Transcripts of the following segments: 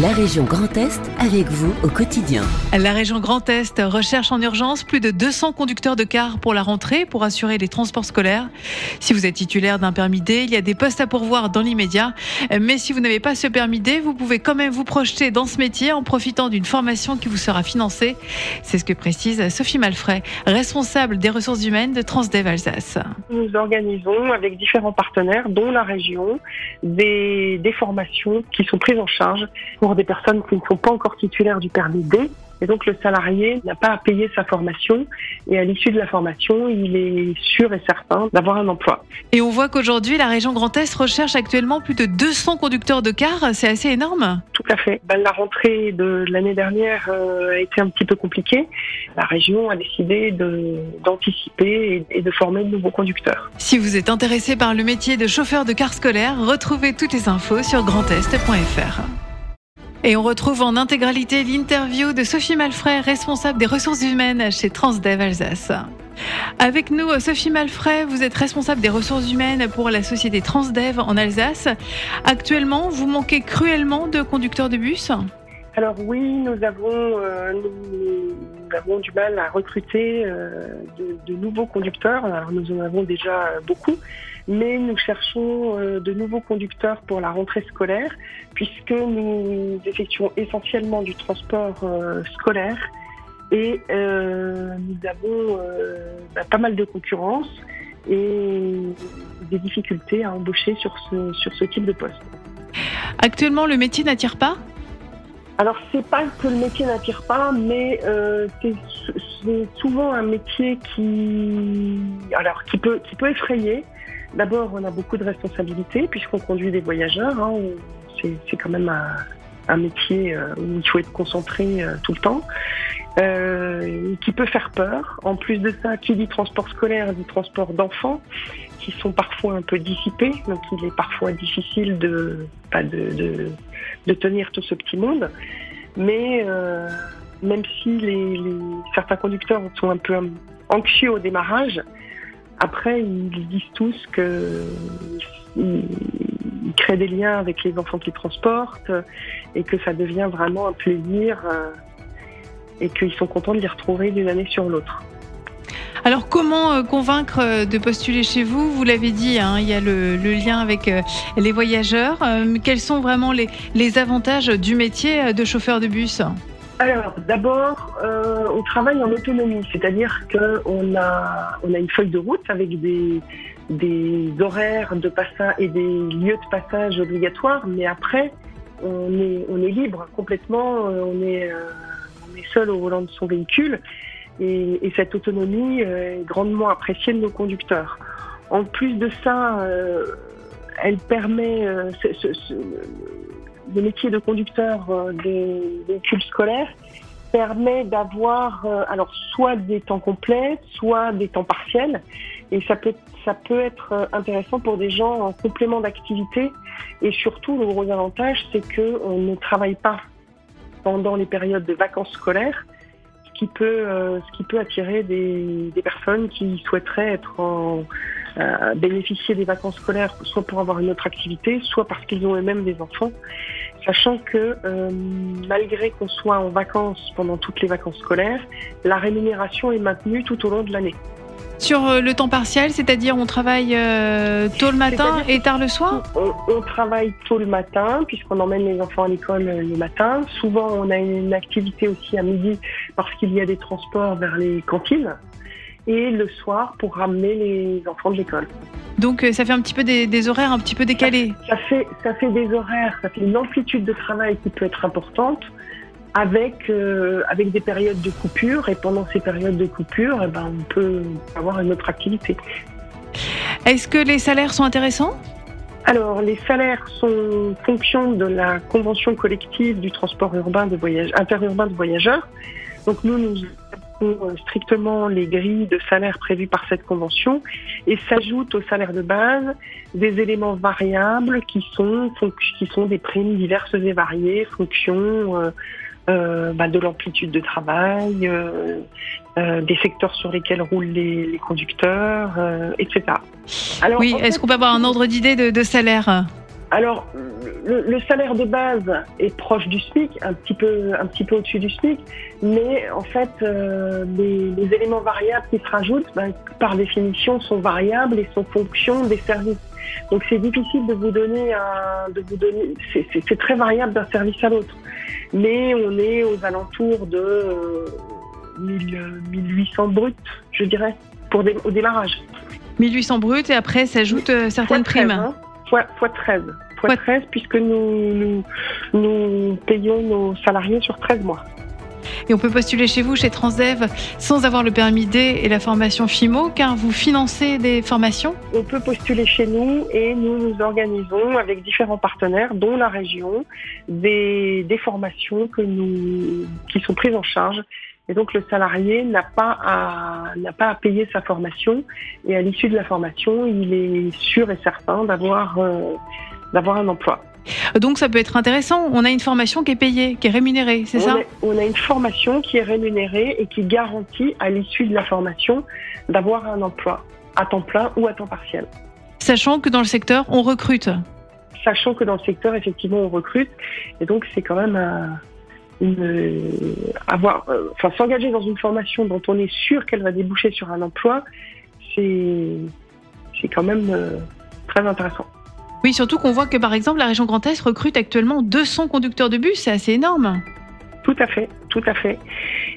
La région Grand Est avec vous au quotidien. La région Grand Est recherche en urgence plus de 200 conducteurs de cars pour la rentrée pour assurer les transports scolaires. Si vous êtes titulaire d'un permis D, il y a des postes à pourvoir dans l'immédiat. Mais si vous n'avez pas ce permis D, vous pouvez quand même vous projeter dans ce métier en profitant d'une formation qui vous sera financée. C'est ce que précise Sophie Malfray, responsable des ressources humaines de Transdev Alsace. Nous organisons avec différents partenaires, dont la région, des, des formations qui sont prises en charge pour des personnes qui ne sont pas encore titulaires du permis D. Et donc le salarié n'a pas à payer sa formation et à l'issue de la formation, il est sûr et certain d'avoir un emploi. Et on voit qu'aujourd'hui, la région Grand Est recherche actuellement plus de 200 conducteurs de cars. C'est assez énorme. Tout à fait. Ben, la rentrée de l'année dernière euh, a été un petit peu compliquée. La région a décidé d'anticiper et, et de former de nouveaux conducteurs. Si vous êtes intéressé par le métier de chauffeur de car scolaire, retrouvez toutes les infos sur grandest.fr. Et on retrouve en intégralité l'interview de Sophie Malfray, responsable des ressources humaines chez Transdev Alsace. Avec nous, Sophie Malfray, vous êtes responsable des ressources humaines pour la société Transdev en Alsace. Actuellement, vous manquez cruellement de conducteurs de bus? Alors oui, nous avons, euh, avons du mal à recruter euh, de, nouveaux conducteurs. Alors nous en avons déjà beaucoup, mais nous cherchons euh, de nouveaux conducteurs pour la rentrée scolaire, puisque nous effectuons essentiellement du transport euh, scolaire et euh, nous avons bah, pas mal de concurrence et des difficultés à embaucher sur ce, sur ce type de poste. Actuellement, le métier n'attire pas? Alors c'est pas que le métier n'attire pas, mais euh, c'est souvent un métier qui, alors qui peut qui peut effrayer. D'abord, on a beaucoup de responsabilités puisqu'on conduit des voyageurs. Hein, c'est quand même un, un métier euh, où il faut être concentré euh, tout le temps, euh, qui peut faire peur. En plus de ça, qui dit transport scolaire dit transport d'enfants, qui sont parfois un peu dissipés, donc il est parfois difficile de, pas de, de, de tenir tout ce petit monde. Mais euh, même si les, les, certains conducteurs sont un peu anxieux au démarrage, après, ils disent tous que ils, créent des liens avec les enfants qu'ils transportent et que ça devient vraiment un plaisir euh, et qu'ils sont contents de les retrouver d'une année sur l'autre. Alors comment euh, convaincre euh, de postuler chez vous? Vous l'avez dit, hein, il y a le, le, lien avec les voyageurs. quels sont vraiment les, les avantages du métier de chauffeur de bus? Alors, d'abord, euh, on travaille en autonomie, c'est-à-dire qu'on a, on a une feuille de route avec des, des horaires de passage et des lieux de passage obligatoires, mais après, on est, on est libre complètement, euh, on est, euh, on seul au volant de son véhicule, et, et cette autonomie est grandement appréciée de nos conducteurs. En plus de ça, euh, elle permet, euh, ce, le métier de conducteur euh, des véhicules scolaires permet d'avoir euh, alors soit des temps complets, soit des temps partiels, et ça peut ça peut être euh, intéressant pour des gens en complément d'activité. Et surtout, le gros avantage, c'est que on ne travaille pas pendant les périodes de vacances scolaires, ce qui peut euh, ce qui peut attirer des, personnes qui souhaiteraient euh, bénéficier des vacances scolaires, soit pour avoir une autre activité, soit parce qu'ils ont eux-mêmes des enfants, sachant que euh, malgré qu'on soit en vacances pendant toutes les vacances scolaires, la rémunération est maintenue tout au long de l'année. Sur euh, le temps partiel, c'est-à-dire on travaille euh, tôt le matin et tard le soir? On, on, travaille tôt le matin puisqu'on emmène les enfants à l'école le matin. Souvent on a une activité aussi à midi parce qu'il y a des transports vers les cantines et le soir pour ramener les enfants de l'école. Donc ça fait un petit peu des, des horaires un petit peu décalés. Ça, ça, fait ça fait des horaires, ça fait une amplitude de travail qui peut être importante avec euh, avec des périodes de coupure et pendant ces périodes de coupure, eh ben, on peut avoir une autre activité. Est-ce que les salaires sont intéressants? Alors, les salaires sont fonction de la convention collective du transport urbain de voyage, interurbain de voyageurs. Donc, nous, nous strictement les grilles de salaire prévues par cette convention et s'ajoutent au salaire de base des éléments variables qui sont, qui sont des primes diverses et variées, fonction euh, euh, bah, de l'amplitude de travail, euh, euh, des secteurs sur lesquels roulent les, les conducteurs, etc. Alors, oui, est-ce qu'on peut avoir un ordre d'idée de, de salaire alors, le, salaire de base est proche du SMIC, un petit peu, un petit peu au-dessus du SMIC, mais en fait, euh, les, éléments variables qui se rajoutent, ben, par définition, sont variables et sont fonction des services. Donc, c'est difficile de vous donner un, de vous donner, c'est très variable d'un service à l'autre. Mais on est aux alentours de 1800 euh, bruts, je dirais, pour au démarrage. 1800 bruts et après s'ajoutent euh, certaines primes. Hein fois, 13. Fois 13 puisque nous, nous, payons nos salariés sur 13 mois. Et on peut postuler chez vous, chez Transdev, sans avoir le permis D et la formation FIMO, car vous financez des formations. On peut postuler chez nous et nous nous organisons avec différents partenaires, dont la région, des, des formations que nous, qui sont prises en charge. Et donc le salarié n'a pas à n'a pas à payer sa formation. Et à l'issue de la formation, il est sûr et certain d'avoir euh, d'avoir un emploi. Donc ça peut être intéressant. On a une formation qui est payée, qui est rémunérée, c'est ça On a une formation qui est rémunérée et qui garantit à l'issue de la formation d'avoir un emploi à temps plein ou à temps partiel. Sachant que dans le secteur, on recrute. Sachant que dans le secteur, effectivement, on recrute. Et donc c'est quand même un avoir, euh, enfin, s'engager dans une formation dont on est sûr qu'elle va déboucher sur un emploi, c'est, c'est quand même euh, très intéressant. Oui, surtout qu'on voit que par exemple la région Grand Est recrute actuellement 200 conducteurs de bus, c'est assez énorme. Tout à fait, tout à fait.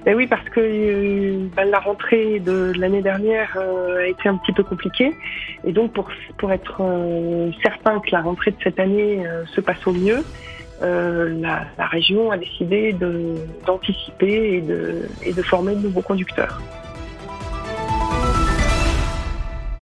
Et oui, parce que euh, ben, la rentrée de l'année dernière a été un petit peu compliquée. Et donc, pour, pour être certain que la rentrée de cette année se passe au mieux, euh, la, la, région a décidé d'anticiper et de, et de former de nouveaux conducteurs.